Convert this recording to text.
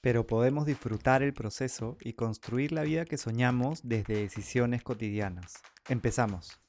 pero podemos disfrutar el proceso y construir la vida que soñamos desde decisiones cotidianas. Empezamos.